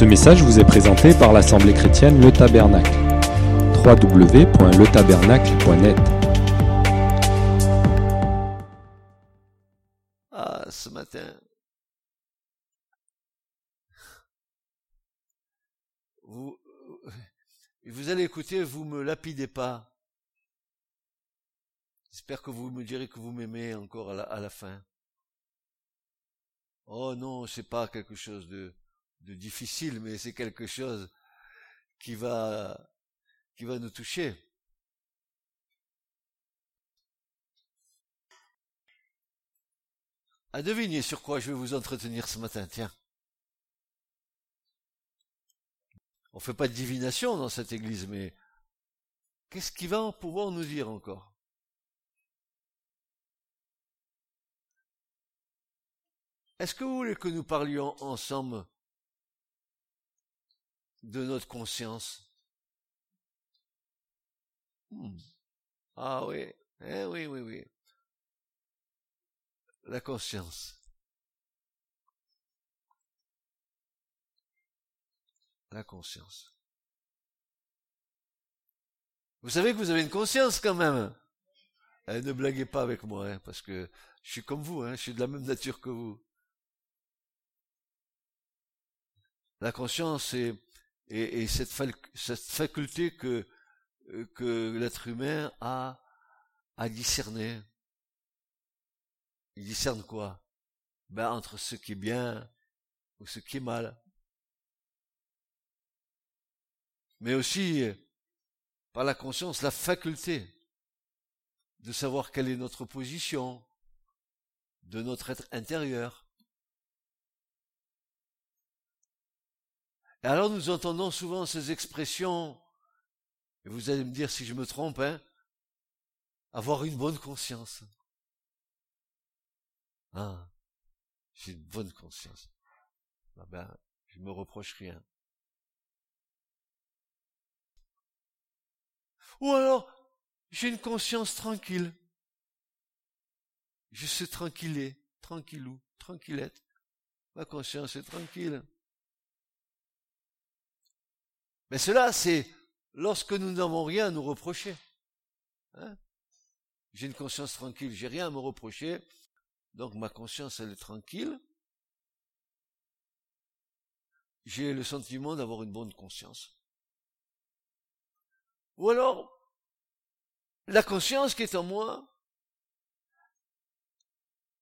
Ce message vous est présenté par l'Assemblée chrétienne Le Tabernacle. www.letabernacle.net Ah, ce matin. Vous, vous allez écouter, vous me lapidez pas. J'espère que vous me direz que vous m'aimez encore à la, à la fin. Oh non, c'est pas quelque chose de, de difficile, mais c'est quelque chose qui va, qui va nous toucher. À deviner sur quoi je vais vous entretenir ce matin, tiens. On fait pas de divination dans cette église, mais qu'est-ce qui va pouvoir nous dire encore? Est-ce que vous voulez que nous parlions ensemble de notre conscience hmm. Ah oui, eh oui, oui, oui. La conscience. La conscience. Vous savez que vous avez une conscience quand même. Eh, ne blaguez pas avec moi, hein, parce que je suis comme vous, hein, je suis de la même nature que vous. La conscience est, et, cette, faculté que, euh, que l'être humain a à discerner. Il discerne quoi? Ben entre ce qui est bien ou ce qui est mal. Mais aussi, par la conscience, la faculté de savoir quelle est notre position de notre être intérieur. Alors nous entendons souvent ces expressions, et vous allez me dire si je me trompe, hein, avoir une bonne conscience. Ah, j'ai une bonne conscience. Ah ben, je me reproche rien. Ou alors, j'ai une conscience tranquille. Je suis tranquillé, tranquillou, tranquillette. Ma conscience est tranquille. Mais cela, c'est lorsque nous n'avons rien à nous reprocher. Hein? J'ai une conscience tranquille, j'ai rien à me reprocher, donc ma conscience, elle est tranquille. J'ai le sentiment d'avoir une bonne conscience. Ou alors, la conscience qui est en moi,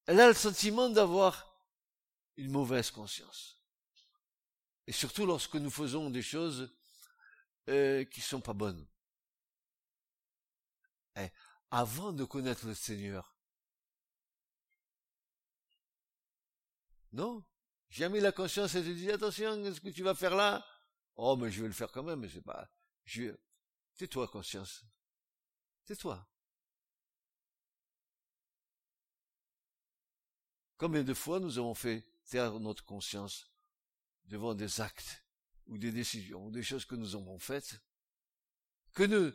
elle a le sentiment d'avoir une mauvaise conscience. Et surtout lorsque nous faisons des choses euh, qui sont pas bonnes. Eh, avant de connaître le Seigneur, non, jamais la conscience et te dit attention, qu'est-ce que tu vas faire là? Oh, mais je vais le faire quand même, mais c'est pas. Je... Tais-toi, conscience. Tais-toi. Combien de fois nous avons fait taire notre conscience devant des actes ou des décisions, ou des choses que nous avons faites, que nous,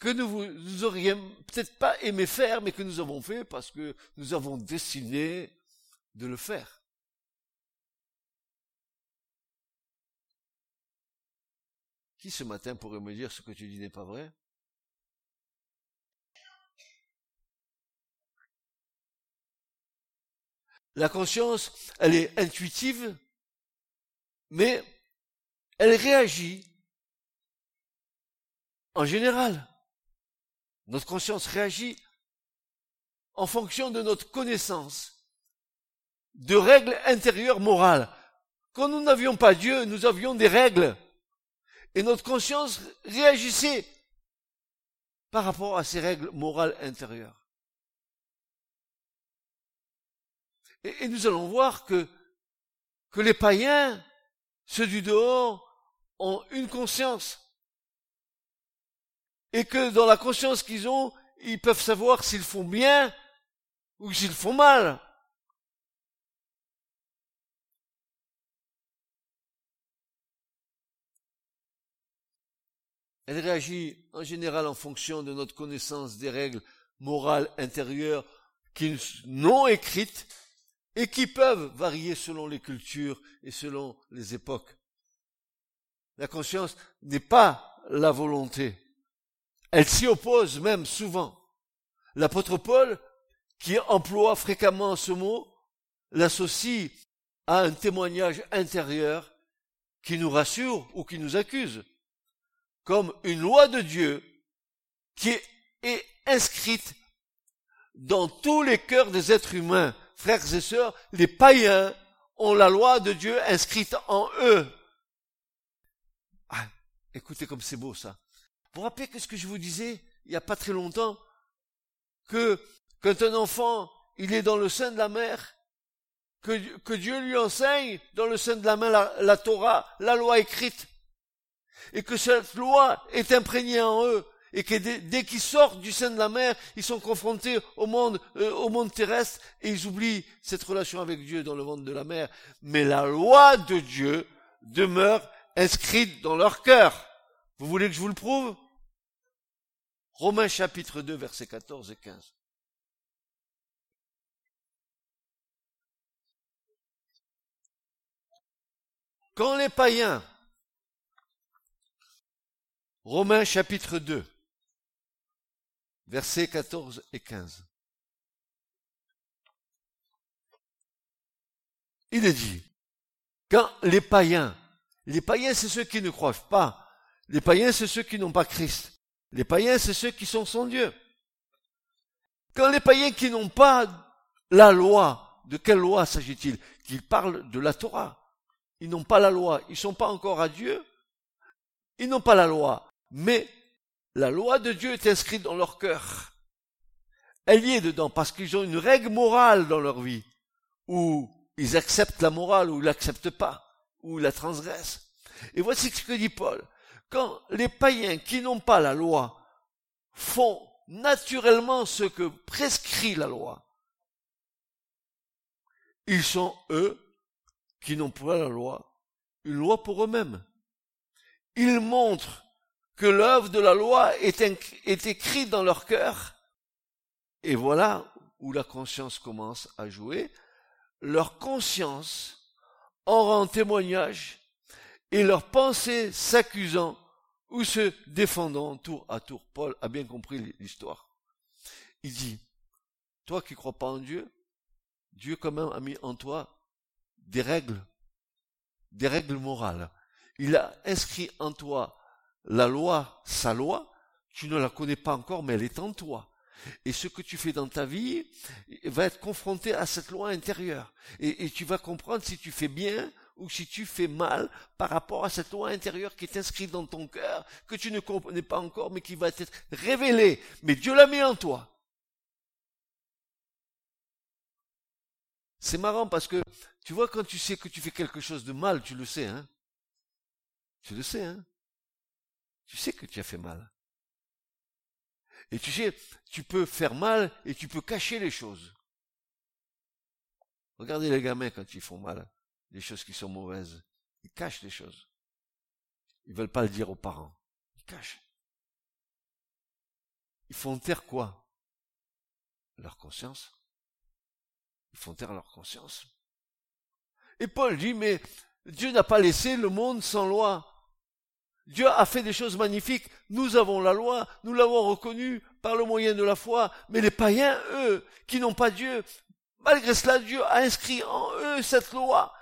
que nous, aurions peut-être pas aimé faire, mais que nous avons fait parce que nous avons décidé de le faire. Qui ce matin pourrait me dire ce que tu dis n'est pas vrai? La conscience, elle est intuitive, mais elle réagit en général. Notre conscience réagit en fonction de notre connaissance de règles intérieures morales. Quand nous n'avions pas Dieu, nous avions des règles. Et notre conscience réagissait par rapport à ces règles morales intérieures. Et, nous allons voir que, que les païens, ceux du dehors, ont une conscience. Et que dans la conscience qu'ils ont, ils peuvent savoir s'ils font bien ou s'ils font mal. Elle réagit en général en fonction de notre connaissance des règles morales intérieures qui non écrites et qui peuvent varier selon les cultures et selon les époques. La conscience n'est pas la volonté. Elle s'y oppose même souvent. L'apôtre Paul, qui emploie fréquemment ce mot, l'associe à un témoignage intérieur qui nous rassure ou qui nous accuse, comme une loi de Dieu qui est inscrite dans tous les cœurs des êtres humains. Frères et sœurs, les païens ont la loi de Dieu inscrite en eux. Écoutez comme c'est beau ça. Vous vous rappelez que ce que je vous disais il n'y a pas très longtemps, que quand un enfant, il est dans le sein de la mère, que, Dieu lui enseigne dans le sein de la main la, Torah, la loi écrite, et que cette loi est imprégnée en eux, et que dès, qu'ils sortent du sein de la mer, ils sont confrontés au monde, euh, au monde terrestre, et ils oublient cette relation avec Dieu dans le monde de la mer. Mais la loi de Dieu demeure inscrite dans leur cœur. Vous voulez que je vous le prouve? Romains chapitre 2, versets 14 et 15. Quand les païens, Romains chapitre 2, versets 14 et 15. Il est dit, quand les païens, les païens c'est ceux qui ne croient pas, les païens c'est ceux qui n'ont pas Christ, les païens c'est ceux qui sont sans Dieu. Quand les païens qui n'ont pas la loi, de quelle loi s'agit-il? Qu'ils parlent de la Torah. Ils n'ont pas la loi, ils ne sont pas encore à Dieu, ils n'ont pas la loi, mais la loi de Dieu est inscrite dans leur cœur. Elle y est dedans parce qu'ils ont une règle morale dans leur vie, où ils acceptent la morale ou ils l'acceptent pas, ou ils la transgressent. Et voici ce que dit Paul. Quand les païens qui n'ont pas la loi font naturellement ce que prescrit la loi, ils sont eux qui n'ont pas la loi, une loi pour eux-mêmes. Ils montrent que l'œuvre de la loi est, écrite dans leur cœur. Et voilà où la conscience commence à jouer. Leur conscience en rend témoignage et leurs pensées s'accusant ou se défendant tour à tour. Paul a bien compris l'histoire. Il dit, toi qui crois pas en Dieu, Dieu quand même a mis en toi des règles, des règles morales. Il a inscrit en toi la loi, sa loi, tu ne la connais pas encore, mais elle est en toi. Et ce que tu fais dans ta vie va être confronté à cette loi intérieure. Et, tu vas comprendre si tu fais bien ou si tu fais mal par rapport à cette loi intérieure qui est inscrite dans ton cœur, que tu ne connais pas encore, mais qui va être révélée. Mais Dieu l'a mis en toi. C'est marrant parce que, tu vois, quand tu sais que tu fais quelque chose de mal, tu le sais, hein. Tu le sais, hein tu sais que tu as fait mal. Et tu sais, tu peux faire mal et tu peux cacher les choses. Regardez les gamins quand ils font mal, les choses qui sont mauvaises. Ils cachent les choses. Ils veulent pas le dire aux parents. Ils cachent. Ils font taire quoi? Leur conscience. Ils font taire leur conscience. Et Paul dit, mais Dieu n'a pas laissé le monde sans loi. Dieu a fait des choses magnifiques. Nous avons la loi, nous l'avons reconnue par le moyen de la foi. Mais les païens, eux, qui n'ont pas Dieu, malgré cela, Dieu a inscrit en eux cette loi.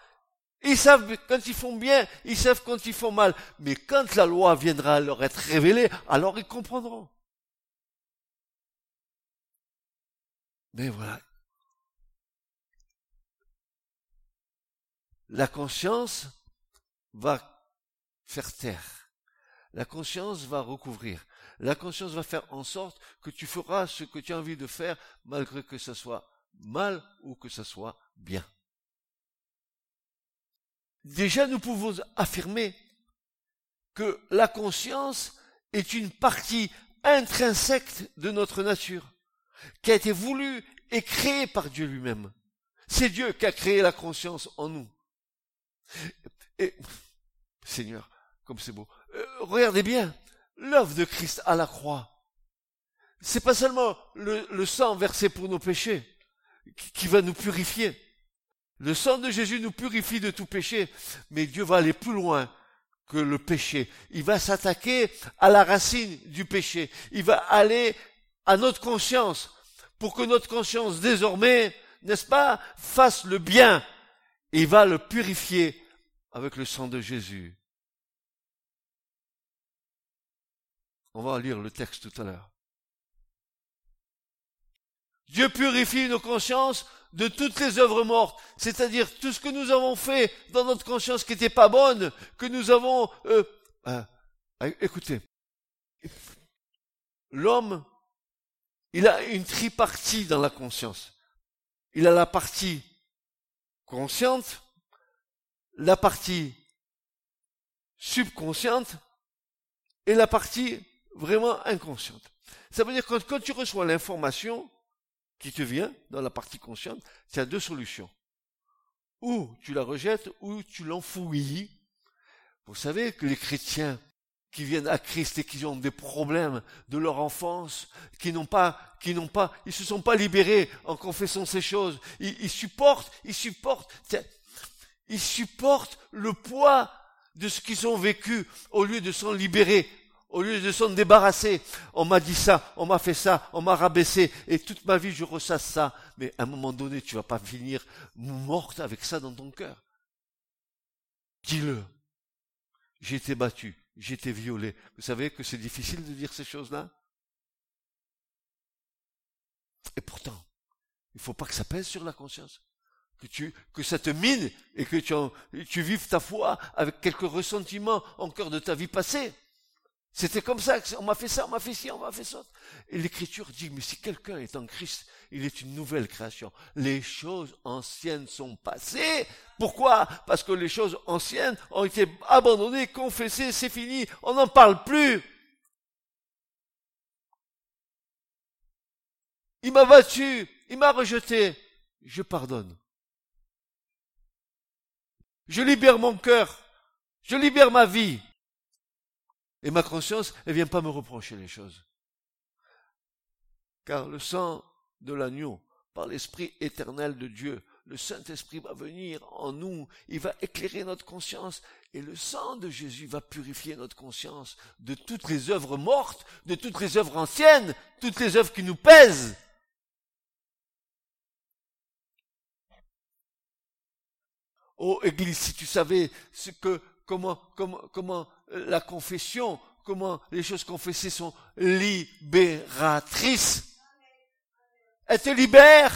Ils savent quand ils font bien, ils savent quand ils font mal. Mais quand la loi viendra leur être révélée, alors ils comprendront. Mais voilà. La conscience va faire taire la conscience va recouvrir. La conscience va faire en sorte que tu feras ce que tu as envie de faire malgré que ce soit mal ou que ce soit bien. Déjà, nous pouvons affirmer que la conscience est une partie intrinsèque de notre nature, qui a été voulue et créée par Dieu lui-même. C'est Dieu qui a créé la conscience en nous. Et, Seigneur, comme c'est beau. Euh, regardez bien, l'œuvre de Christ à la croix. C'est pas seulement le, sang versé pour nos péchés qui, qui va nous purifier. Le sang de Jésus nous purifie de tout péché, mais Dieu va aller plus loin que le péché. Il va s'attaquer à la racine du péché. Il va aller à notre conscience pour que notre conscience désormais, n'est-ce pas, fasse le bien. Il va le purifier avec le sang de Jésus. On va lire le texte tout à l'heure. Dieu purifie nos consciences de toutes les œuvres mortes, c'est-à-dire tout ce que nous avons fait dans notre conscience qui n'était pas bonne, que nous avons... Euh, euh, écoutez, l'homme, il a une tripartie dans la conscience. Il a la partie consciente, la partie subconsciente et la partie vraiment inconsciente. Ça veut dire que quand tu reçois l'information, qui te vient dans la partie consciente, tu as deux solutions. Ou tu la rejettes, ou tu l'enfouis. Vous savez que les chrétiens qui viennent à Christ et qui ont des problèmes de leur enfance, qui n'ont pas, qui n'ont pas, ils se sont pas libérés en confessant ces choses. Ils, ils supportent, ils supportent, ils supportent le poids de ce qu'ils ont vécu au lieu de s'en libérer au lieu de s'en débarrasser, on m'a dit ça, on m'a fait ça, on m'a rabaissé, et toute ma vie je ressasse ça. Mais à un moment donné, tu vas pas finir morte avec ça dans ton cœur. Dis-le. J'ai été battu, j'ai été violé. Vous savez que c'est difficile de dire ces choses-là? Et pourtant, il faut pas que ça pèse sur la conscience. Que tu, que ça te mine et que tu, tu vives ta foi avec quelques ressentiments encore de ta vie passée. C'était comme ça, on m'a fait ça, on m'a fait ci, on m'a fait ça. Et l'écriture dit, mais si quelqu'un est en Christ, il est une nouvelle création. Les choses anciennes sont passées. Pourquoi? Parce que les choses anciennes ont été abandonnées, confessées, c'est fini, on n'en parle plus. Il m'a battu, il m'a rejeté, je pardonne. Je libère mon cœur, je libère ma vie. Et ma conscience, elle vient pas me reprocher les choses. Car le sang de l'agneau, par l'Esprit éternel de Dieu, le Saint-Esprit va venir en nous, il va éclairer notre conscience, et le sang de Jésus va purifier notre conscience de toutes les œuvres mortes, de toutes les œuvres anciennes, toutes les œuvres qui nous pèsent. Oh Église, si tu savais ce que, comment, comment, comment la confession, comment les choses confessées sont libératrices. Elle te libère.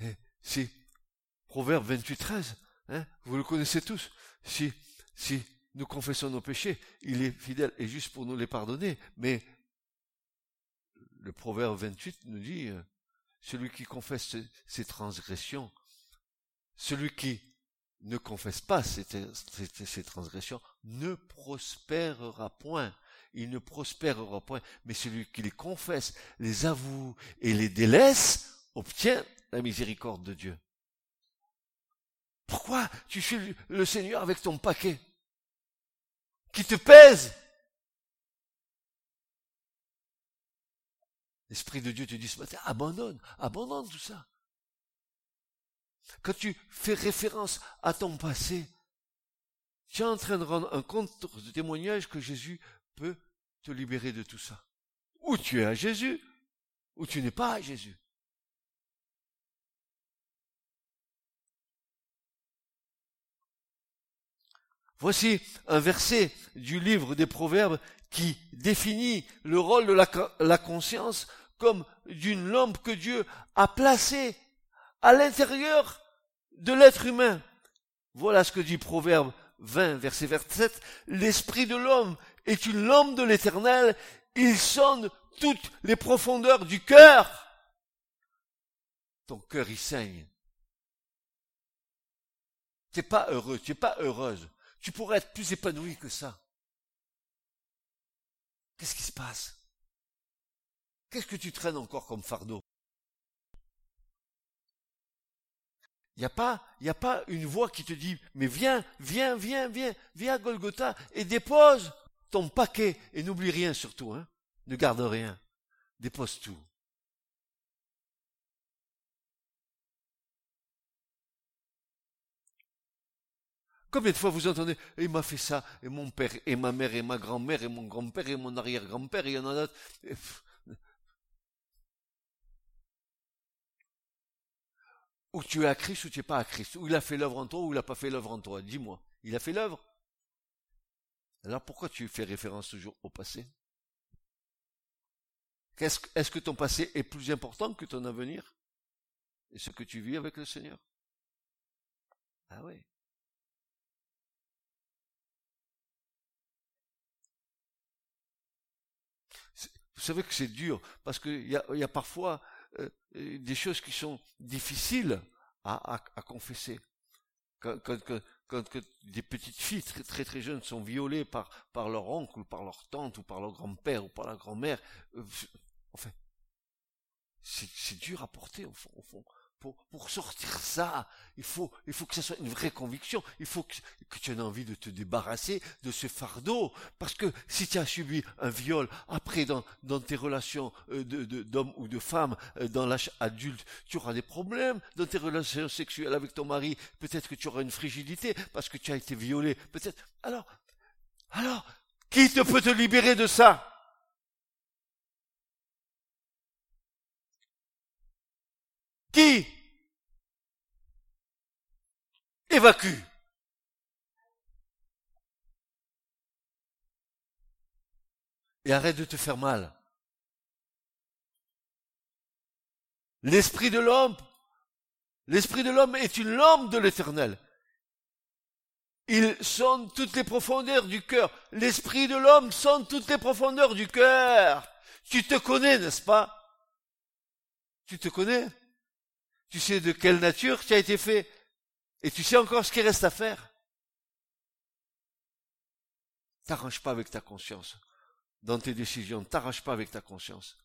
Et si, Proverbe 28, 13, hein, vous le connaissez tous, si, si nous confessons nos péchés, il est fidèle et juste pour nous les pardonner, mais le proverbe 28 nous dit, euh, celui qui confesse ses transgressions, celui qui ne confesse pas ses, transgressions ne prospérera point. Il ne prospérera point, mais celui qui les confesse, les avoue et les délaisse, obtient la miséricorde de Dieu. Pourquoi tu suis le Seigneur avec ton paquet qui te pèse? L'Esprit de Dieu te dit ce matin, abandonne, abandonne tout ça. Quand tu fais référence à ton passé, tu es en train de rendre un compte de témoignage que Jésus peut te libérer de tout ça. Ou tu es à Jésus, ou tu n'es pas à Jésus. Voici un verset du livre des Proverbes qui définit le rôle de la, la conscience comme d'une lampe que Dieu a placée à l'intérieur de l'être humain. Voilà ce que dit Proverbe 20, verset 27. L'esprit de l'homme est une lampe de l'éternel. Il sonne toutes les profondeurs du cœur. Ton cœur y saigne. Tu n'es pas heureux, tu n'es pas heureuse. Tu pourrais être plus épanoui que ça. Qu'est-ce qui se passe? Qu'est-ce que tu traînes encore comme fardeau? Il n'y a pas, pas une voix qui te dit, mais viens, viens, viens, viens, viens Golgotha et dépose ton paquet et n'oublie rien surtout, hein. Ne garde rien. Dépose tout. Combien de fois vous entendez, il m'a fait ça, et mon père, et ma mère, et ma grand-mère, et mon grand-père, et mon arrière-grand-père, et il y en a d'autres. Ou tu es à Christ ou tu n'es pas à Christ. Ou il a fait l'œuvre en toi ou il n'a pas fait l'œuvre en toi. Dis-moi. Il a fait l'œuvre. Alors pourquoi tu fais référence toujours au passé? Est-ce que ton passé est plus important que ton avenir? Et ce que tu vis avec le Seigneur? Ah oui. Vous savez que c'est dur, parce qu'il y a, parfois euh, euh, des choses qui sont difficiles à, confesser. Quand, des petites filles très, très jeunes sont violées par, leur oncle ou par leur tante ou par leur grand-père ou par la grand-mère, euh, enfin, c'est dur à porter au fond pour, sortir ça, il faut, il faut que ça soit une vraie conviction. Il faut que, tu aies envie de te débarrasser de ce fardeau. Parce que si tu as subi un viol, après dans, tes relations euh, de, d'hommes ou de femmes, euh, dans l'âge adulte, tu auras des problèmes. Dans tes relations sexuelles avec ton mari, peut-être que tu auras une frigidité parce que tu as été violé. Peut-être. Alors, alors, qui te peut te libérer de ça? Qui évacue? Et arrête de te faire mal. L'esprit de l'homme, l'esprit de l'homme est une lampe de l'éternel. Il sonne toutes les profondeurs du cœur. L'esprit de l'homme sonne toutes les profondeurs du cœur. Tu te connais, n'est-ce pas? Tu te connais? Tu sais de quelle nature tu as été fait. Et tu sais encore ce qu'il reste à faire. T'arranges pas avec ta conscience. Dans tes décisions, t'arranges pas avec ta conscience.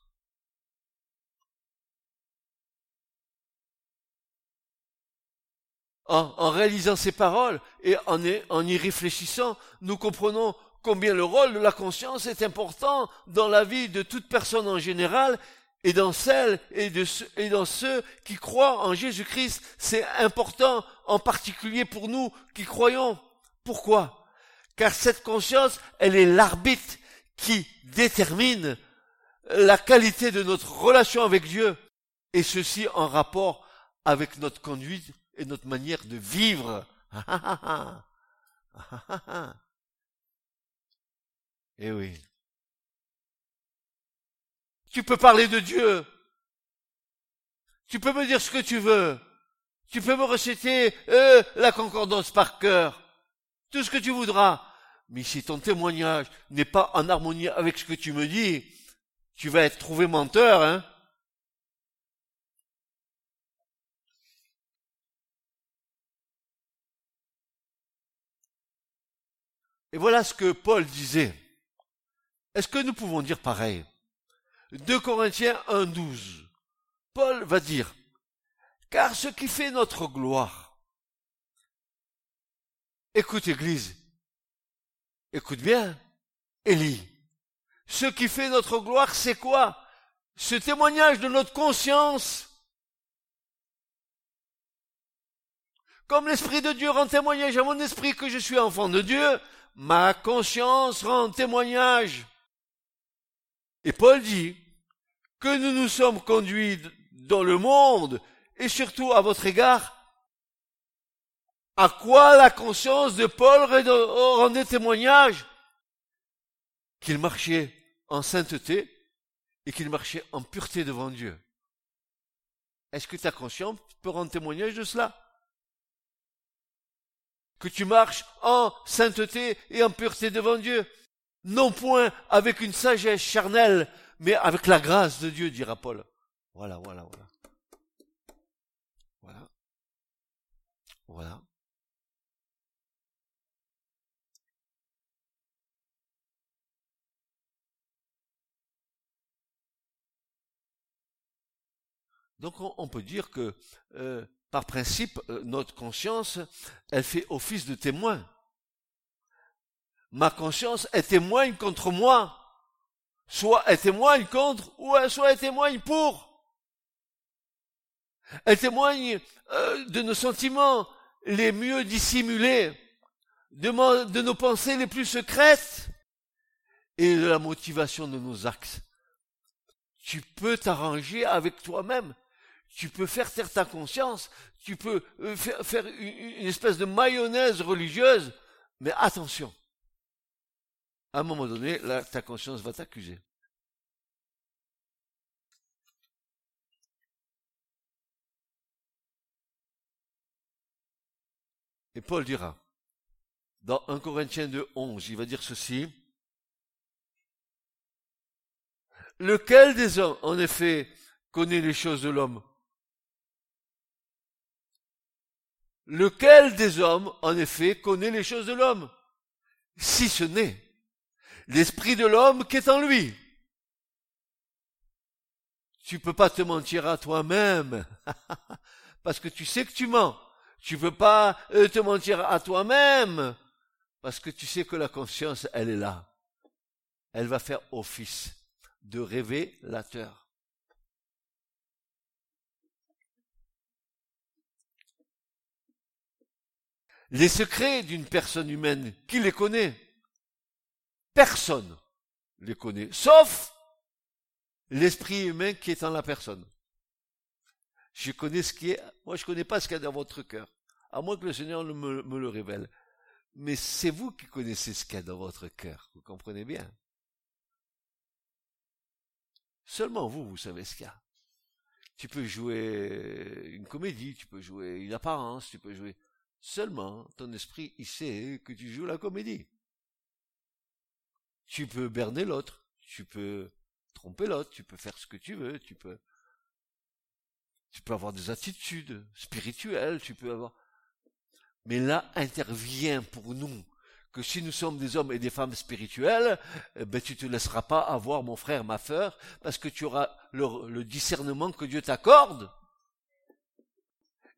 En, réalisant ces paroles et en y réfléchissant, nous comprenons combien le rôle de la conscience est important dans la vie de toute personne en général et dans celles et, de, et dans ceux qui croient en Jésus-Christ. C'est important, en particulier pour nous qui croyons. Pourquoi? Car cette conscience, elle est l'arbitre qui détermine la qualité de notre relation avec Dieu, et ceci en rapport avec notre conduite et notre manière de vivre. eh oui. Tu peux parler de Dieu. Tu peux me dire ce que tu veux. Tu peux me reciter euh, la concordance par cœur. Tout ce que tu voudras. Mais si ton témoignage n'est pas en harmonie avec ce que tu me dis, tu vas être trouvé menteur, hein. Et voilà ce que Paul disait. Est-ce que nous pouvons dire pareil? 2 Corinthiens 1, 12. Paul va dire, car ce qui fait notre gloire, écoute Église, écoute bien, Élie, ce qui fait notre gloire, c'est quoi? Ce témoignage de notre conscience. Comme l'Esprit de Dieu rend témoignage à mon esprit que je suis enfant de Dieu, ma conscience rend témoignage. Et Paul dit, que nous nous sommes conduits dans le monde et surtout à votre égard, à quoi la conscience de Paul rendait témoignage Qu'il marchait en sainteté et qu'il marchait en pureté devant Dieu. Est-ce que ta conscience peut rendre témoignage de cela? Que tu marches en sainteté et en pureté devant Dieu, non point avec une sagesse charnelle, mais avec la grâce de Dieu, dira Paul. Voilà, voilà, voilà. Voilà. Voilà. Donc on, peut dire que euh, par principe, euh, notre conscience, elle fait office de témoin. Ma conscience, elle témoigne contre moi. Soit elle témoigne contre, ou soit elle témoigne pour. Elle témoigne euh, de nos sentiments les mieux dissimulés, de, nos pensées les plus secrètes et de la motivation de nos axes. Tu peux t'arranger avec toi-même. Tu peux faire taire ta conscience. Tu peux euh, faire, une espèce de mayonnaise religieuse. Mais attention. À un moment donné, ta conscience va t'accuser. Et Paul dira, dans 1 Corinthiens 2, 11, il va dire ceci, Lequel des hommes, en effet, connaît les choses de l'homme? Lequel des hommes, en effet, connaît les choses de l'homme? Si ce n'est l'esprit de l'homme qui est en lui. Tu peux pas te mentir à toi-même, parce que tu sais que tu mens. Tu peux pas euh, te mentir à toi-même, parce que tu sais que la conscience, elle est là. Elle va faire office de révélateur. Les secrets d'une personne humaine, qui les connaît? Personne les connaît, sauf l'esprit humain qui est en la personne. Je connais ce qui est, moi je connais pas ce qu'il y a dans votre cœur, à moins que le Seigneur me, me le révèle. Mais c'est vous qui connaissez ce qu'il y a dans votre cœur, vous comprenez bien? Seulement vous, vous savez ce qu'il y a. Tu peux jouer une comédie, tu peux jouer une apparence, tu peux jouer. Seulement, ton esprit, il sait que tu joues la comédie. Tu peux berner l'autre, tu peux tromper l'autre, tu peux faire ce que tu veux, tu peux, tu peux avoir des attitudes spirituelles, tu peux avoir, mais là intervient pour nous que si nous sommes des hommes et des femmes spirituels, eh ben tu te laisseras pas avoir mon frère, ma sœur, parce que tu auras le, discernement que Dieu t'accorde.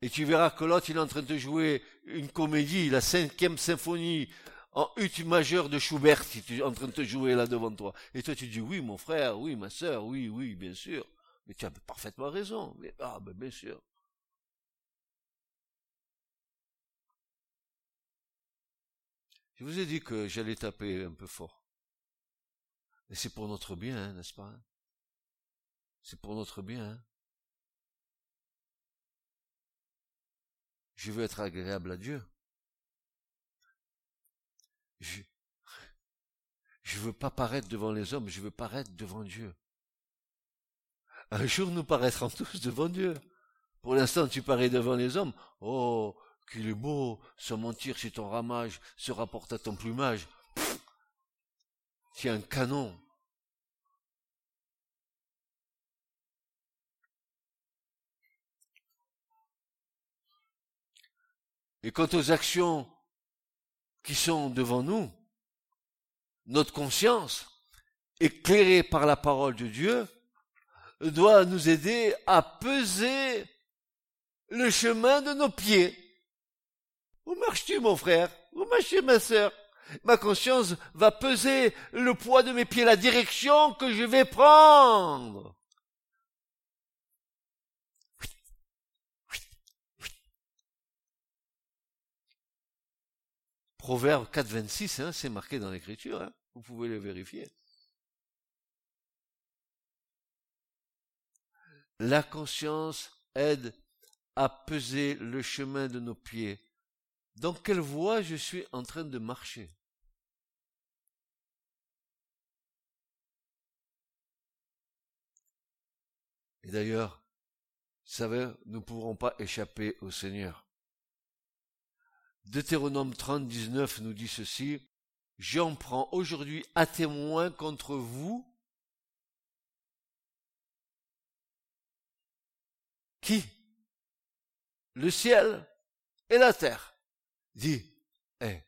Et tu verras que l'autre, il est en train de jouer une comédie, la cinquième symphonie en ut majeur de Schubert, il est en train de te jouer là devant toi. Et toi, tu dis, oui, mon frère, oui, ma sœur, oui, oui, bien sûr. Mais tu as parfaitement raison. Mais, ah, ben, bien sûr. Je vous ai dit que j'allais taper un peu fort. Et c'est pour notre bien, hein, n'est-ce pas? C'est pour notre bien. Hein je veux être agréable à Dieu. Je je veux pas paraître devant les hommes, je veux paraître devant Dieu. Un jour nous paraîtrons tous devant Dieu. Pour l'instant, tu parais devant les hommes. Oh, qu'il est beau, sans mentir si ton ramage se rapporte à ton plumage. C'est un canon. Et quant aux actions qui sont devant nous, notre conscience, éclairée par la parole de Dieu, doit nous aider à peser le chemin de nos pieds. Où marches-tu, mon frère Où marches-tu, ma sœur Ma conscience va peser le poids de mes pieds, la direction que je vais prendre. Proverbe 4, 26, hein, c'est marqué dans l'écriture, hein, vous pouvez le vérifier. La conscience aide à peser le chemin de nos pieds dans quelle voie je suis en train de marcher? Et d'ailleurs, savez, nous ne pourrons pas échapper au Seigneur. Deutéronome 30, 19 nous dit ceci, J'en prends aujourd'hui à témoin contre vous qui? Le ciel et la terre dit, eh,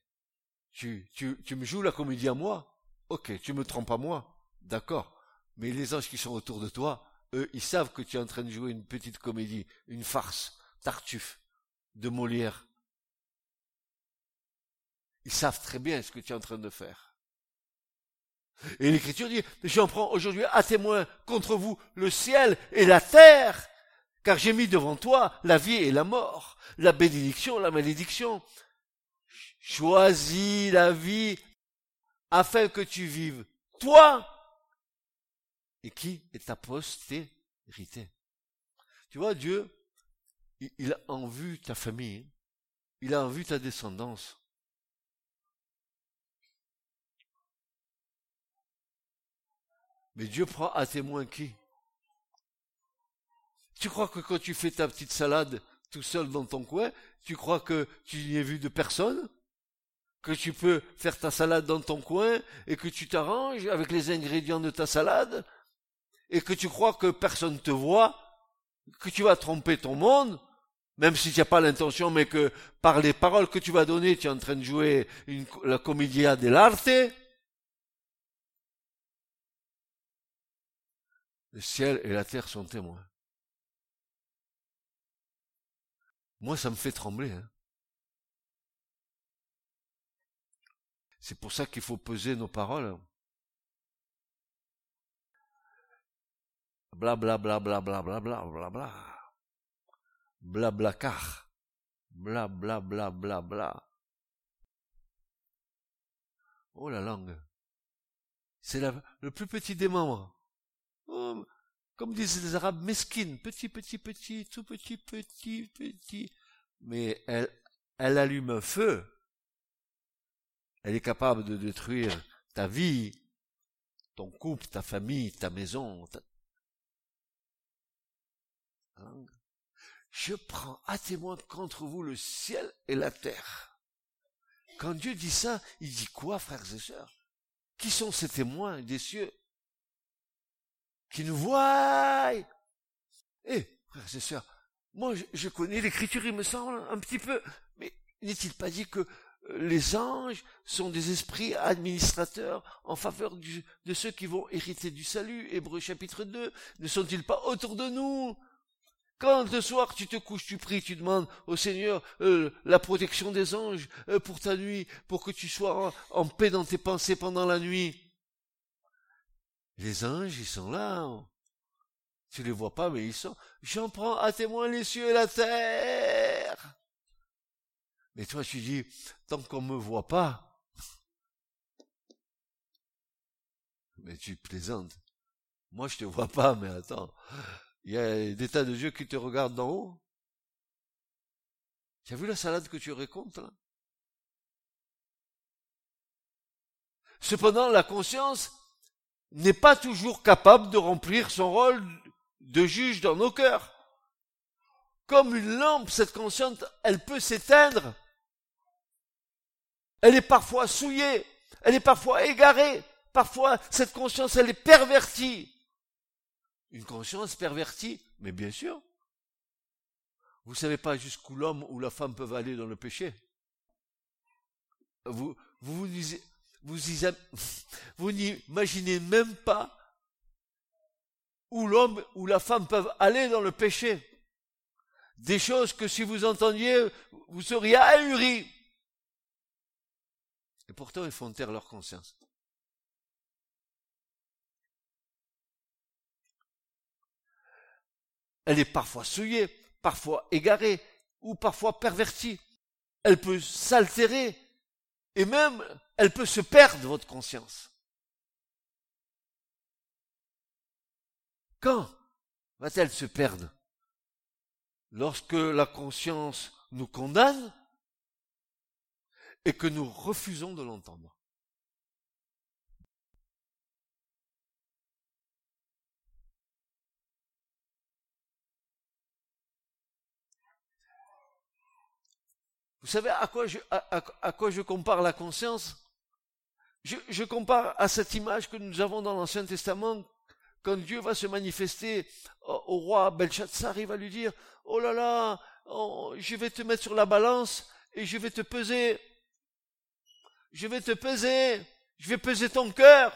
tu, tu, tu me joues la comédie à moi? Ok, tu me trompes à moi, d'accord. Mais les anges qui sont autour de toi, eux, ils savent que tu es en train de jouer une petite comédie, une farce, Tartuffe, de Molière. Ils savent très bien ce que tu es en train de faire. Et l'Écriture dit, j'en prends aujourd'hui à témoin contre vous le ciel et la terre, car j'ai mis devant toi la vie et la mort, la bénédiction, la malédiction. Choisis la vie afin que tu vives, toi, et qui est ta postérité. Tu vois, Dieu, il a en vue ta famille, il a en vue ta descendance. Mais Dieu prend à témoin qui? Tu crois que quand tu fais ta petite salade tout seul dans ton coin, tu crois que tu n'y es vu de personne? Que tu peux faire ta salade dans ton coin et que tu t'arranges avec les ingrédients de ta salade? Et que tu crois que personne te voit, que tu vas tromper ton monde, même si tu n'as pas l'intention, mais que par les paroles que tu vas donner, tu es en train de jouer la commedia dell'arte, Le ciel et la terre sont témoins. Moi, ça me fait trembler. Hein. C'est pour ça qu'il faut peser nos paroles. Bla bla bla bla bla bla bla bla bla. Bla bla car. Bla bla bla bla bla. Oh la langue. C'est le plus petit des membres. Comme disent les Arabes, mesquine, petit, petit, petit, tout petit, petit, petit. Mais elle, elle allume un feu. Elle est capable de détruire ta vie, ton couple, ta famille, ta maison. Hein? Je prends à témoin contre vous le ciel et la terre. Quand Dieu dit ça, il dit quoi, frères et sœurs? Qui sont ces témoins des cieux? Qui nous voient. Eh, frères et sœurs, moi je, connais l'écriture, il me semble, un petit peu, mais n'est-il pas dit que euh, les anges sont des esprits administrateurs en faveur de ceux qui vont hériter du salut? Hébreu chapitre 2. Ne sont-ils pas autour de nous? Quand le soir tu te couches, tu pries, tu demandes au Seigneur euh, la protection des anges euh, pour ta nuit, pour que tu sois en paix dans tes pensées pendant la nuit. Les anges, ils sont là. Hein. Tu les vois pas, mais ils sont. J'en prends à témoin les cieux et la terre. Mais toi, tu dis, tant qu'on me voit pas. Mais tu plaisantes. Moi, je te vois pas, mais attends. Il y a des tas de Dieu qui te regardent d'en haut. Tu as vu la salade que tu racontes, là? Cependant, la conscience, n'est pas toujours capable de remplir son rôle de juge dans nos cœurs. Comme une lampe, cette conscience, elle peut s'éteindre. Elle est parfois souillée, elle est parfois égarée, parfois cette conscience, elle est pervertie. Une conscience pervertie, mais bien sûr. Vous savez pas jusqu'où l'homme ou la femme peuvent aller dans le péché. Vous, vous vous disez, vous, n'imaginez même pas où l'homme ou la femme peuvent aller dans le péché. Des choses que si vous entendiez, vous seriez ahuri. Et pourtant, ils font taire leur conscience. Elle est parfois souillée, parfois égarée, ou parfois pervertie. Elle peut s'altérer, et même elle peut se perdre, votre conscience. Quand va-t-elle se perdre? Lorsque la conscience nous condamne et que nous refusons de l'entendre. Vous savez à quoi je, à quoi je compare la conscience? Je, compare à cette image que nous avons dans l'Ancien Testament, quand Dieu va se manifester au, roi Belshazzar, il va lui dire, oh là là, je vais te mettre sur la balance et je vais te peser. Je vais te peser. Je vais peser ton cœur.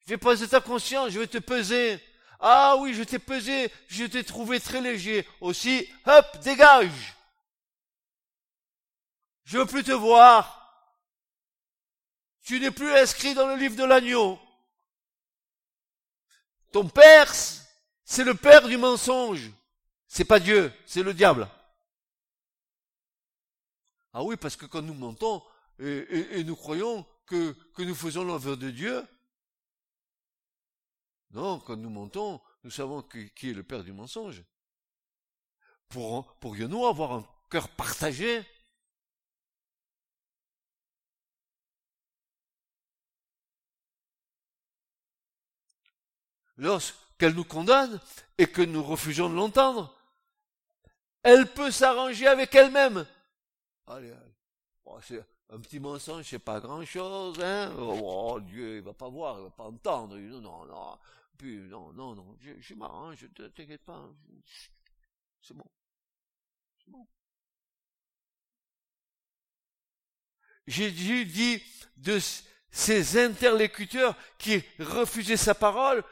Je vais peser ta conscience. Je vais te peser. Ah oui, je t'ai pesé. Je t'ai trouvé très léger. Aussi, hop, dégage. Je veux plus te voir. Tu n'es plus inscrit dans le livre de l'agneau. Ton père, c'est le père du mensonge. C'est pas Dieu, c'est le diable. Ah oui, parce que quand nous mentons et, nous croyons que, nous faisons l'œuvre de Dieu, non, quand nous mentons, nous savons qui est le père du mensonge. Pour, pourrions-nous avoir un cœur partagé lorsqu'elle nous condamne et que nous refusons de l'entendre, elle peut s'arranger avec elle-même. Allez, oh, c'est un petit mensonge, c'est pas grand-chose, hein. Oh, Dieu, il va pas voir, il va pas entendre. Non, non, non. Puis, non, non, non, je, je m'arrange, t'inquiète pas. C'est bon. C'est bon. Jésus dit de ces interlocuteurs qui refusaient sa parole,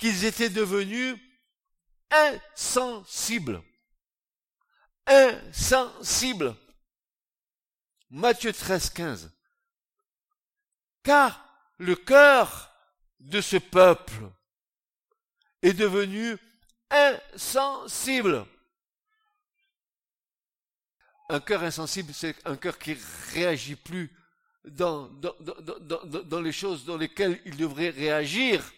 qu'ils étaient devenus insensibles. Insensibles. Matthieu 13, 15. Car le cœur de ce peuple est devenu insensible. Un cœur insensible, c'est un cœur qui réagit plus dans, les choses dans lesquelles il devrait réagir.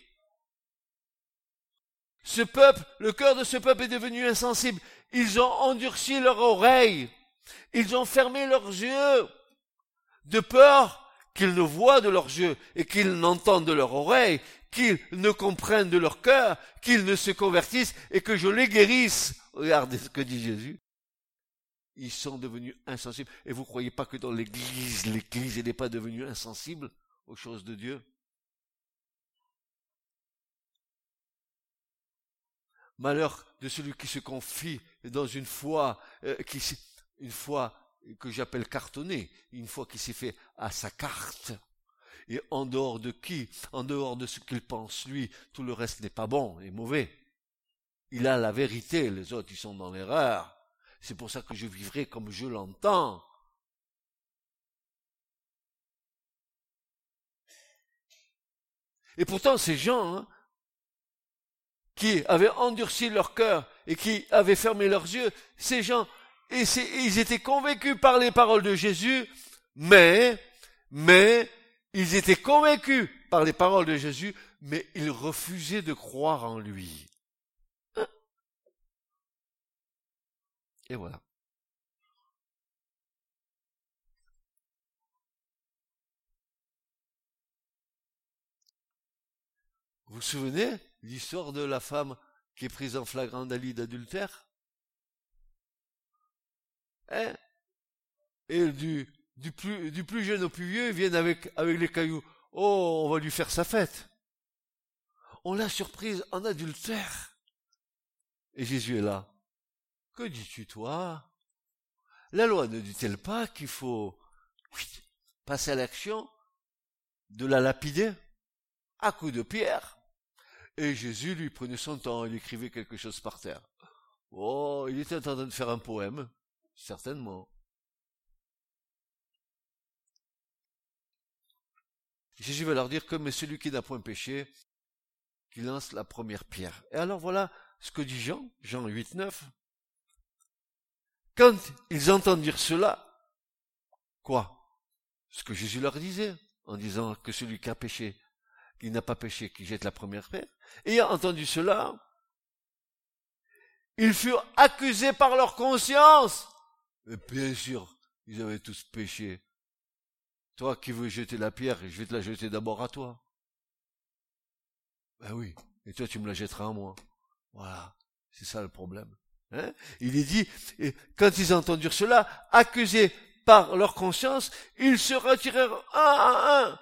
Ce peuple, le cœur de ce peuple est devenu insensible. Ils ont endurci leurs oreilles. Ils ont fermé leurs yeux de peur qu'ils ne voient de leurs yeux et qu'ils n'entendent de leurs oreilles, qu'ils ne comprennent de leur cœur, qu'ils ne se convertissent et que je les guérisse. Regardez ce que dit Jésus. Ils sont devenus insensibles. Et vous croyez pas que dans l'église, l'église n'est pas devenue insensible aux choses de Dieu? Malheur de celui qui se confie dans une foi, euh, une foi que j'appelle cartonnée, une foi qui s'est fait à sa carte. Et en dehors de qui, en dehors de ce qu'il pense lui, tout le reste n'est pas bon et mauvais. Il a la vérité, les autres ils sont dans l'erreur. C'est pour ça que je vivrai comme je l'entends. Et pourtant, ces gens, hein, qui avaient endurci leur cœur et qui avaient fermé leurs yeux, ces gens, et ils étaient convaincus par les paroles de Jésus, mais, mais, ils étaient convaincus par les paroles de Jésus, mais ils refusaient de croire en lui. Et voilà. Vous vous souvenez l'histoire de la femme qui est prise en flagrant délit d'adultère Hein? Et du, du, plus, du plus jeune au plus vieux, ils viennent avec, avec les cailloux. Oh, on va lui faire sa fête. On l'a surprise en adultère. Et Jésus est là. Que dis-tu, toi? La loi ne dit-elle pas qu'il faut passer à l'action de la lapider? À coups de pierre et Jésus lui prenait son temps, il écrivait quelque chose par terre. Oh, il était en train de faire un poème, certainement. Jésus va leur dire que mais celui qui n'a point péché, qui lance la première pierre. Et alors voilà ce que dit Jean, Jean 8, 9. Quand ils entendent dire cela, quoi? Ce que Jésus leur disait, en disant que celui qui a péché, qui n'a pas péché, qui jette la première pierre, Ayant entendu cela, ils furent accusés par leur conscience. Mais bien sûr, ils avaient tous péché. Toi qui veux jeter la pierre, je vais te la jeter d'abord à toi. Ben oui, et toi tu me la jetteras à moi. Voilà, c'est ça le problème. Hein Il est dit, et quand ils entendirent cela, accusés par leur conscience, ils se retirèrent un à un,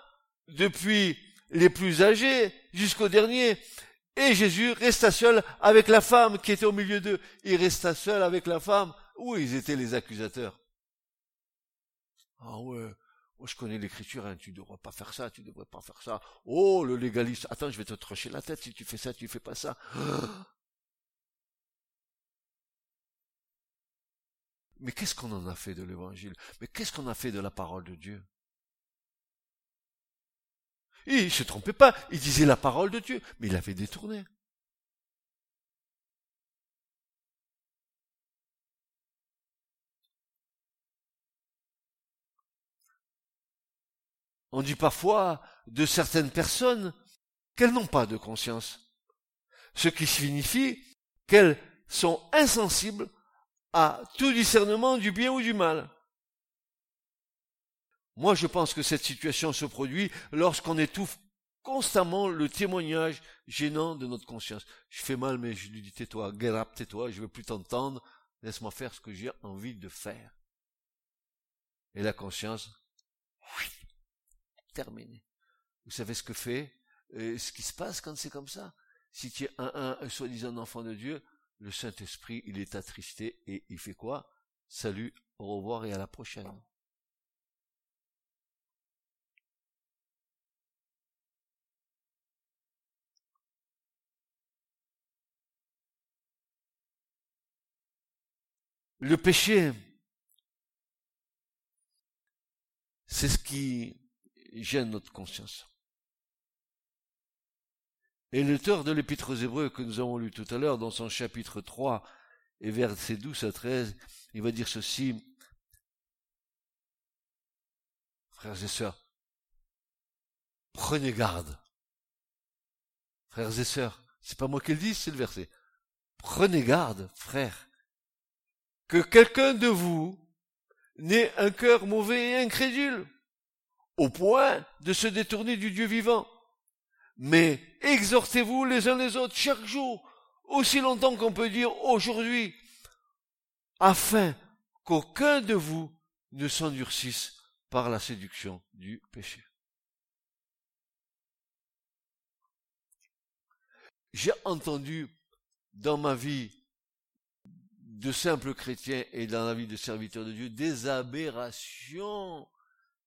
depuis les plus âgés jusqu'au dernier. Et Jésus resta seul avec la femme qui était au milieu d'eux. Il resta seul avec la femme. Où ils étaient les accusateurs Ah ouais, oh, je connais l'écriture, hein, tu ne devrais pas faire ça, tu ne devrais pas faire ça. Oh, le légaliste, attends, je vais te trancher la tête si tu fais ça, tu fais pas ça. Mais qu'est-ce qu'on en a fait de l'évangile? Mais qu'est-ce qu'on a fait de la parole de Dieu? Il ne se trompait pas, il disait la parole de Dieu, mais il l'avait détournée. On dit parfois de certaines personnes qu'elles n'ont pas de conscience, ce qui signifie qu'elles sont insensibles à tout discernement du bien ou du mal. Moi, je pense que cette situation se produit lorsqu'on étouffe constamment le témoignage gênant de notre conscience. Je fais mal, mais je lui dis tais-toi, guérap, tais-toi, je veux plus t'entendre, laisse-moi faire ce que j'ai envie de faire. Et la conscience, oui, terminé. Vous savez ce que fait, euh, ce qui se passe quand c'est comme ça? Si tu es un, un, soi-disant enfant de Dieu, le Saint-Esprit, il est attristé et il fait quoi? Salut, au revoir et à la prochaine. Le péché, c'est ce qui gêne notre conscience. Et l'auteur de l'épître aux Hébreux que nous avons lu tout à l'heure dans son chapitre 3 et versets 12 à 13, il va dire ceci, frères et sœurs, prenez garde. Frères et sœurs, c'est pas moi qui le dis, c'est le verset. Prenez garde, frères, que quelqu'un de vous n'ait un cœur mauvais et incrédule, au point de se détourner du Dieu vivant. Mais exhortez-vous les uns les autres chaque jour, aussi longtemps qu'on peut dire aujourd'hui, afin qu'aucun de vous ne s'endurcisse par la séduction du péché. J'ai entendu dans ma vie de simples chrétiens et dans la vie de serviteurs de Dieu des aberrations,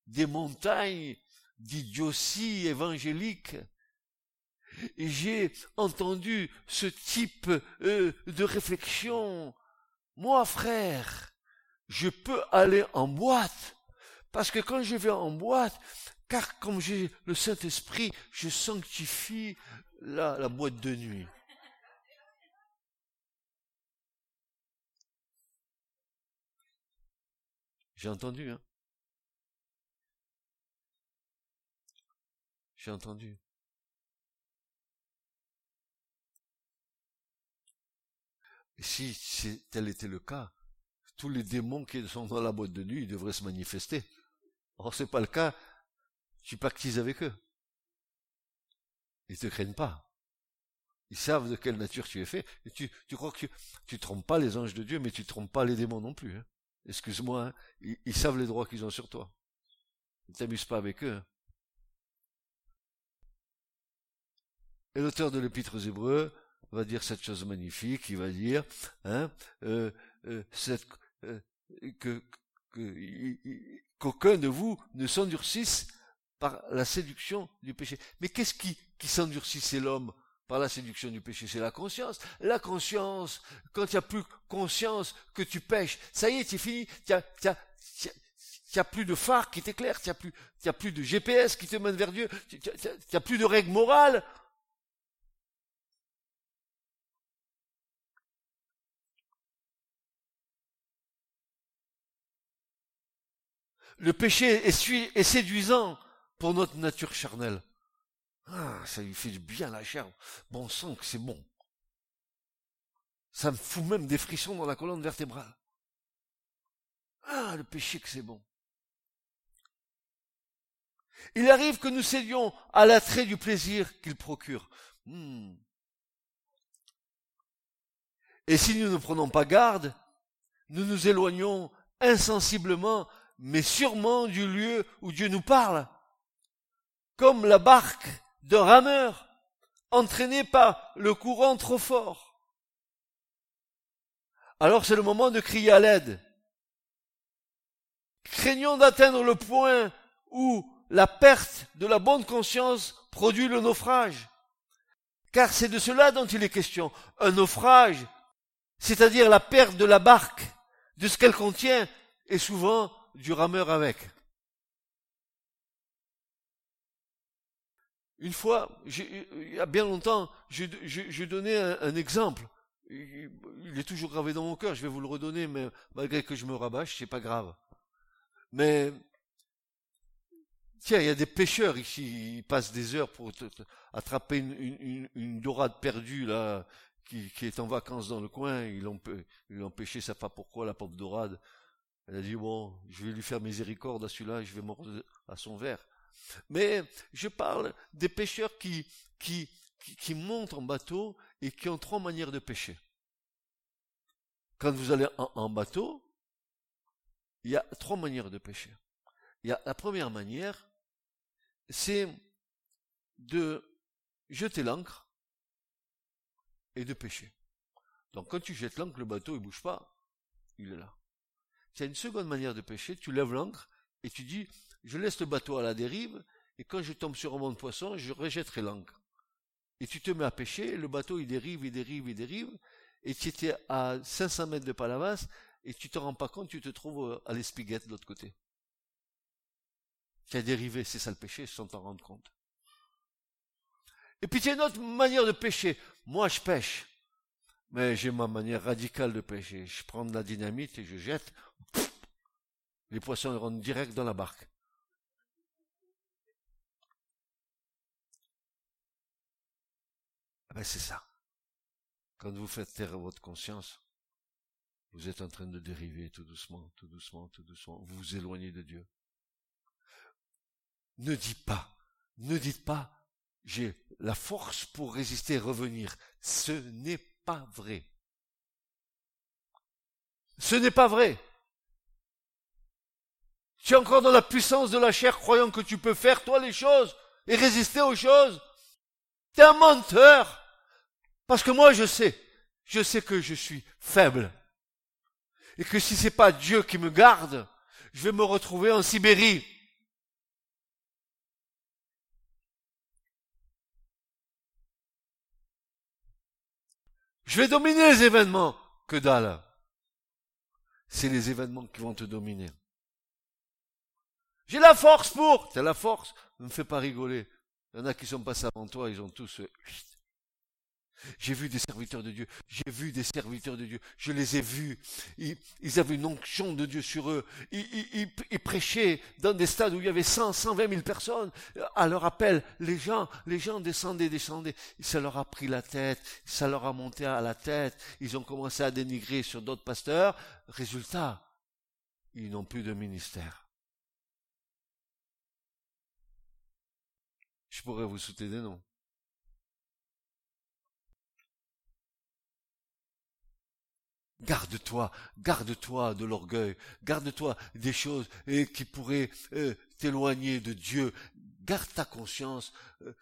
des montagnes d'idiotie évangélique. J'ai entendu ce type euh, de réflexion. Moi, frère, je peux aller en boîte, parce que quand je vais en boîte, car comme j'ai le Saint-Esprit, je sanctifie la boîte de nuit. J'ai entendu, hein. J'ai entendu. Si tel était le cas, tous les démons qui sont dans la boîte de nuit, devraient se manifester. Or, c'est pas le cas. Tu pactises avec eux. Ils te craignent pas. Ils savent de quelle nature tu es fait. Tu, tu crois que tu, trompes pas les anges de Dieu, mais tu trompes pas les démons non plus. Hein excuse-moi, hein, ils, savent les droits qu'ils ont sur toi. Ne t'amuse pas avec eux. Hein. Et l'auteur de l'épître aux Hébreux va dire cette chose magnifique, il va dire hein, euh, euh, euh, que, qu'aucun de vous ne s'endurcisse par la séduction du péché. Mais qu'est-ce qui, qui s'endurcissait l'homme? Par la séduction du péché, c'est la conscience. La conscience, quand tu n'as plus conscience que tu pêches, ça y est, c'est fini, tu n'as plus de phare qui t'éclaire, tu n'as plus, plus de GPS qui te mène vers Dieu, tu n'as plus de règles morales. Le péché est séduisant pour notre nature charnelle. Ah, ça lui fait bien la chair. Bon sang que c'est bon. Ça me fout même des frissons dans la colonne vertébrale. Ah, le péché que c'est bon. Il arrive que nous cédions à l'attrait du plaisir qu'il procure. Hmm. Et si nous ne prenons pas garde, nous nous éloignons insensiblement, mais sûrement du lieu où Dieu nous parle. Comme la barque de rameur, entraîné par le courant trop fort. Alors c'est le moment de crier à l'aide. Craignons d'atteindre le point où la perte de la bonne conscience produit le naufrage. Car c'est de cela dont il est question. Un naufrage, c'est-à-dire la perte de la barque, de ce qu'elle contient, et souvent du rameur avec. Une fois, il y a bien longtemps, j'ai donné un, exemple. Il est toujours gravé dans mon cœur, je vais vous le redonner, mais malgré que je me rabâche, c'est pas grave. Mais Tiens, il y a des pêcheurs ici, ils passent des heures pour attraper une, dorade perdue là, qui, est en vacances dans le coin. Ils l'ont, ils l'ont pêché, ça pas pourquoi la pauvre dorade? Elle a dit bon, je vais lui faire miséricorde à celui-là, je vais mordre à son verre. Mais je parle des pêcheurs qui, qui, qui, montent en bateau et qui ont trois manières de pêcher. Quand vous allez en, bateau, il y a trois manières de pêcher. Il y a la première manière, c'est de jeter l'ancre et de pêcher. Donc quand tu jettes l'ancre, le bateau il bouge pas, il est là. C'est une seconde manière de pêcher, tu lèves l'ancre et tu dis, je laisse le bateau à la dérive, et quand je tombe sur un monde poisson, je rejetterai l'ancre. Et tu te mets à pêcher, le bateau il dérive, il dérive, il dérive, et tu étais à 500 mètres de Palavas, et tu te rends pas compte, tu te trouves à l'espiguette de l'autre côté. Tu as dérivé, c'est ça le péché, sans t'en rendre compte. Et puis tu as une autre manière de pêcher. Moi je pêche, mais j'ai ma manière radicale de pêcher. Je prends de la dynamite et je jette, les poissons rentrent direct dans la barque. Ah ben c'est ça. Quand vous faites taire votre conscience, vous êtes en train de dériver tout doucement, tout doucement, tout doucement. Vous vous éloignez de Dieu. Ne dites pas, ne dites pas, j'ai la force pour résister et revenir. Ce n'est pas vrai. Ce n'est pas vrai. Tu es encore dans la puissance de la chair croyant que tu peux faire toi les choses et résister aux choses. Tu es un menteur. Parce que moi je sais, je sais que je suis faible. Et que si c'est pas Dieu qui me garde, je vais me retrouver en Sibérie. Je vais dominer les événements. Que dalle. C'est les événements qui vont te dominer. J'ai la force pour. T'as la force. Ne me fais pas rigoler. Il y en a qui sont passés avant toi, ils ont tous. J'ai vu des serviteurs de Dieu. J'ai vu des serviteurs de Dieu. Je les ai vus. Ils, avaient une onction de Dieu sur eux. Ils, prêchaient dans des stades où il y avait 100, 120 000 personnes. À leur appel, les gens, les gens descendaient, descendaient. Ça leur a pris la tête. Ça leur a monté à la tête. Ils ont commencé à dénigrer sur d'autres pasteurs. Résultat, ils n'ont plus de ministère. Je pourrais vous souhaiter des noms. Garde-toi, garde-toi de l'orgueil, garde-toi des choses qui pourraient euh, t'éloigner de Dieu. Garde ta conscience, euh,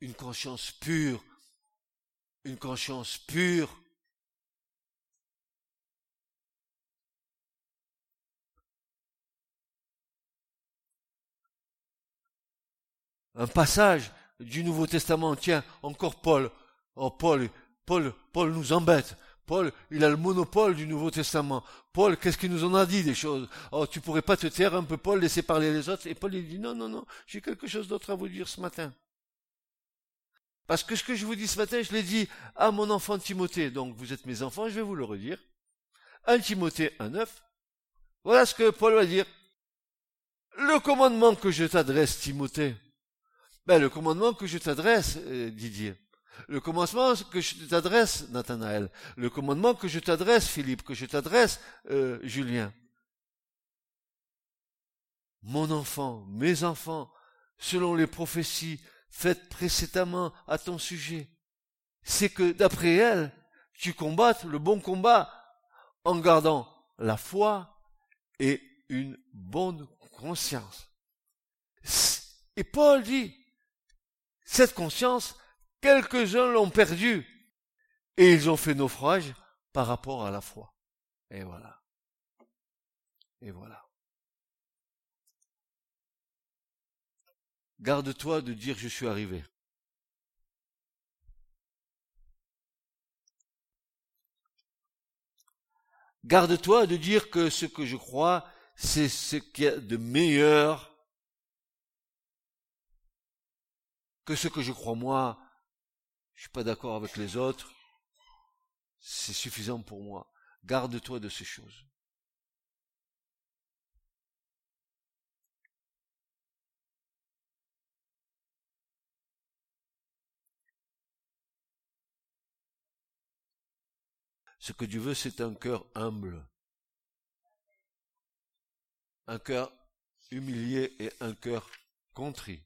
une conscience pure, une conscience pure. un passage du Nouveau Testament. Tiens, encore Paul. Oh, Paul, Paul, Paul nous embête. Paul, il a le monopole du Nouveau Testament. Paul, qu'est-ce qu'il nous en a dit des choses? Oh, tu pourrais pas te taire un peu, Paul, laisser parler les autres? Et Paul, il dit, non, non, non, j'ai quelque chose d'autre à vous dire ce matin. Parce que ce que je vous dis ce matin, je l'ai dit à mon enfant Timothée. Donc, vous êtes mes enfants, je vais vous le redire. 1 Timothée 1.9. Voilà ce que Paul va dire. Le commandement que je t'adresse, Timothée, ben, le commandement que je t'adresse, euh, Didier. Le commandement que je t'adresse, Nathanaël. Le commandement que je t'adresse, Philippe, que je t'adresse, euh, Julien. Mon enfant, mes enfants, selon les prophéties faites précédemment à ton sujet, c'est que d'après elles, tu combattes le bon combat en gardant la foi et une bonne conscience. Et Paul dit, cette conscience, quelques-uns l'ont perdue et ils ont fait naufrage par rapport à la foi. Et voilà. Et voilà. Garde-toi de dire je suis arrivé. Garde-toi de dire que ce que je crois, c'est ce qu'il y a de meilleur que ce que je crois moi, je ne suis pas d'accord avec les autres, c'est suffisant pour moi. Garde-toi de ces choses. Ce que Dieu veut, c'est un cœur humble, un cœur humilié et un cœur contrit.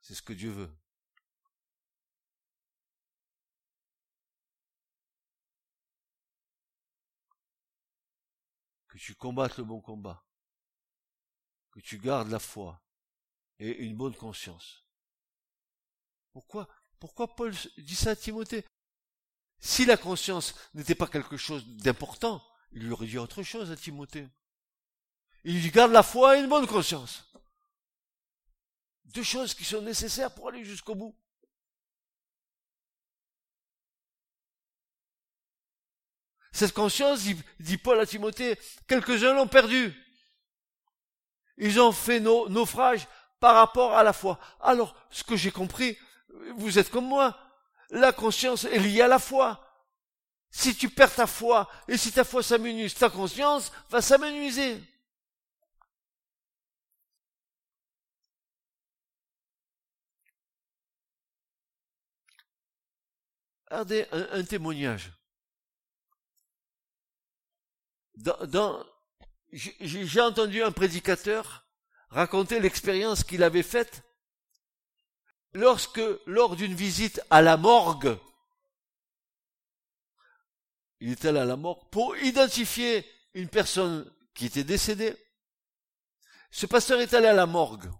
C'est ce que Dieu veut. Que tu combattes le bon combat. Que tu gardes la foi et une bonne conscience. Pourquoi, pourquoi Paul dit ça à Timothée? Si la conscience n'était pas quelque chose d'important, il lui aurait dit autre chose à Timothée. Il lui garde la foi et une bonne conscience. Deux choses qui sont nécessaires pour aller jusqu'au bout. Cette conscience, dit, Paul à Timothée, quelques-uns l'ont perdue. Ils ont fait naufrage par rapport à la foi. Alors, ce que j'ai compris, vous êtes comme moi, la conscience est liée à la foi. Si tu perds ta foi, et si ta foi s'amenuise, ta conscience va s'amenuiser. Regardez un, témoignage. Dans, j'ai entendu un prédicateur raconter l'expérience qu'il avait faite lorsque, lors d'une visite à la morgue, il était allé à la morgue pour identifier une personne qui était décédée. Ce pasteur est allé à la morgue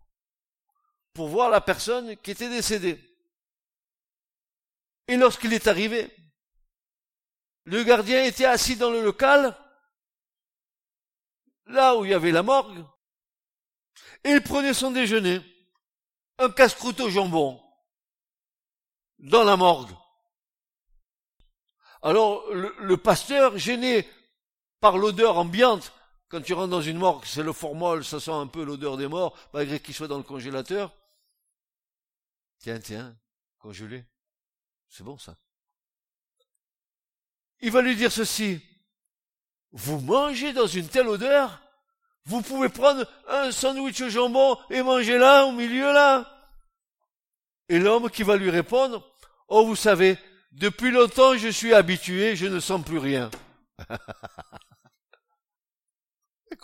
pour voir la personne qui était décédée. Et lorsqu'il est arrivé, le gardien était assis dans le local, là où il y avait la morgue, il prenait son déjeuner, un casse-croûte au jambon, dans la morgue. Alors, le, pasteur, gêné par l'odeur ambiante, quand tu rentres dans une morgue, c'est le formol, ça sent un peu l'odeur des morts, malgré qu'il soit dans le congélateur. Tiens, tiens, congelé. C'est bon ça. Il va lui dire ceci. Vous mangez dans une telle odeur, vous pouvez prendre un sandwich au jambon et manger là, au milieu là. Et l'homme qui va lui répondre, oh vous savez, depuis longtemps je suis habitué, je ne sens plus rien.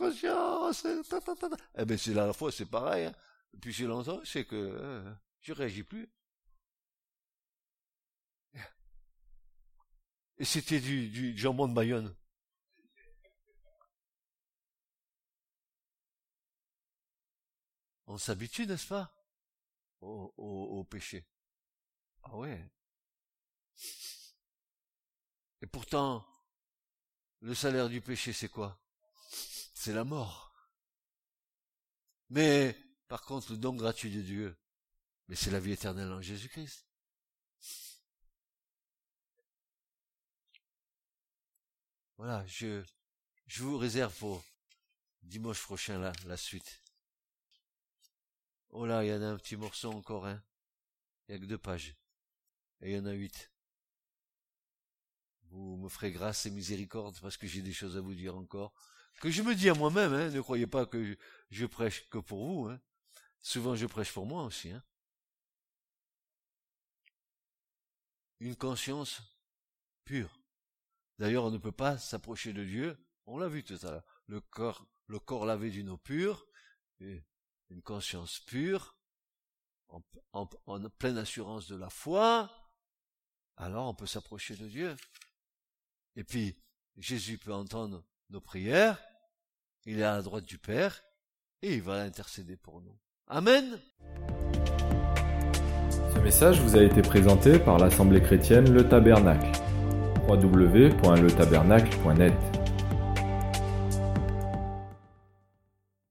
conscience. Eh ben c'est la fois c'est pareil. Hein. Depuis si longtemps, c'est que euh, je réagis plus. Et c'était du, du jambon de Bayonne. On s'habitue, n'est-ce pas, au, au, péché. Ah ouais. Et pourtant, le salaire du péché, c'est quoi? C'est la mort. Mais, par contre, le don gratuit de Dieu, mais c'est la vie éternelle en Jésus-Christ. Voilà, je, je vous réserve pour dimanche prochain la, la suite. Oh là, il y en a un petit morceau encore, hein. Il y a que deux pages. Et il y en a huit. Vous me ferez grâce et miséricorde parce que j'ai des choses à vous dire encore. Que je me dis à moi-même, hein. Ne croyez pas que je, je, prêche que pour vous, hein. Souvent je prêche pour moi aussi, hein. Une conscience pure. D'ailleurs, on ne peut pas s'approcher de Dieu. On l'a vu tout à l'heure. Le corps, le corps lavé d'une eau pure, une conscience pure, en, pleine assurance de la foi. Alors on peut s'approcher de Dieu. Et puis, Jésus peut entendre nos prières. Il est à la droite du Père et il va intercéder pour nous. Amen. Ce message vous a été présenté par l'Assemblée chrétienne Le Tabernacle www.letabernacle.net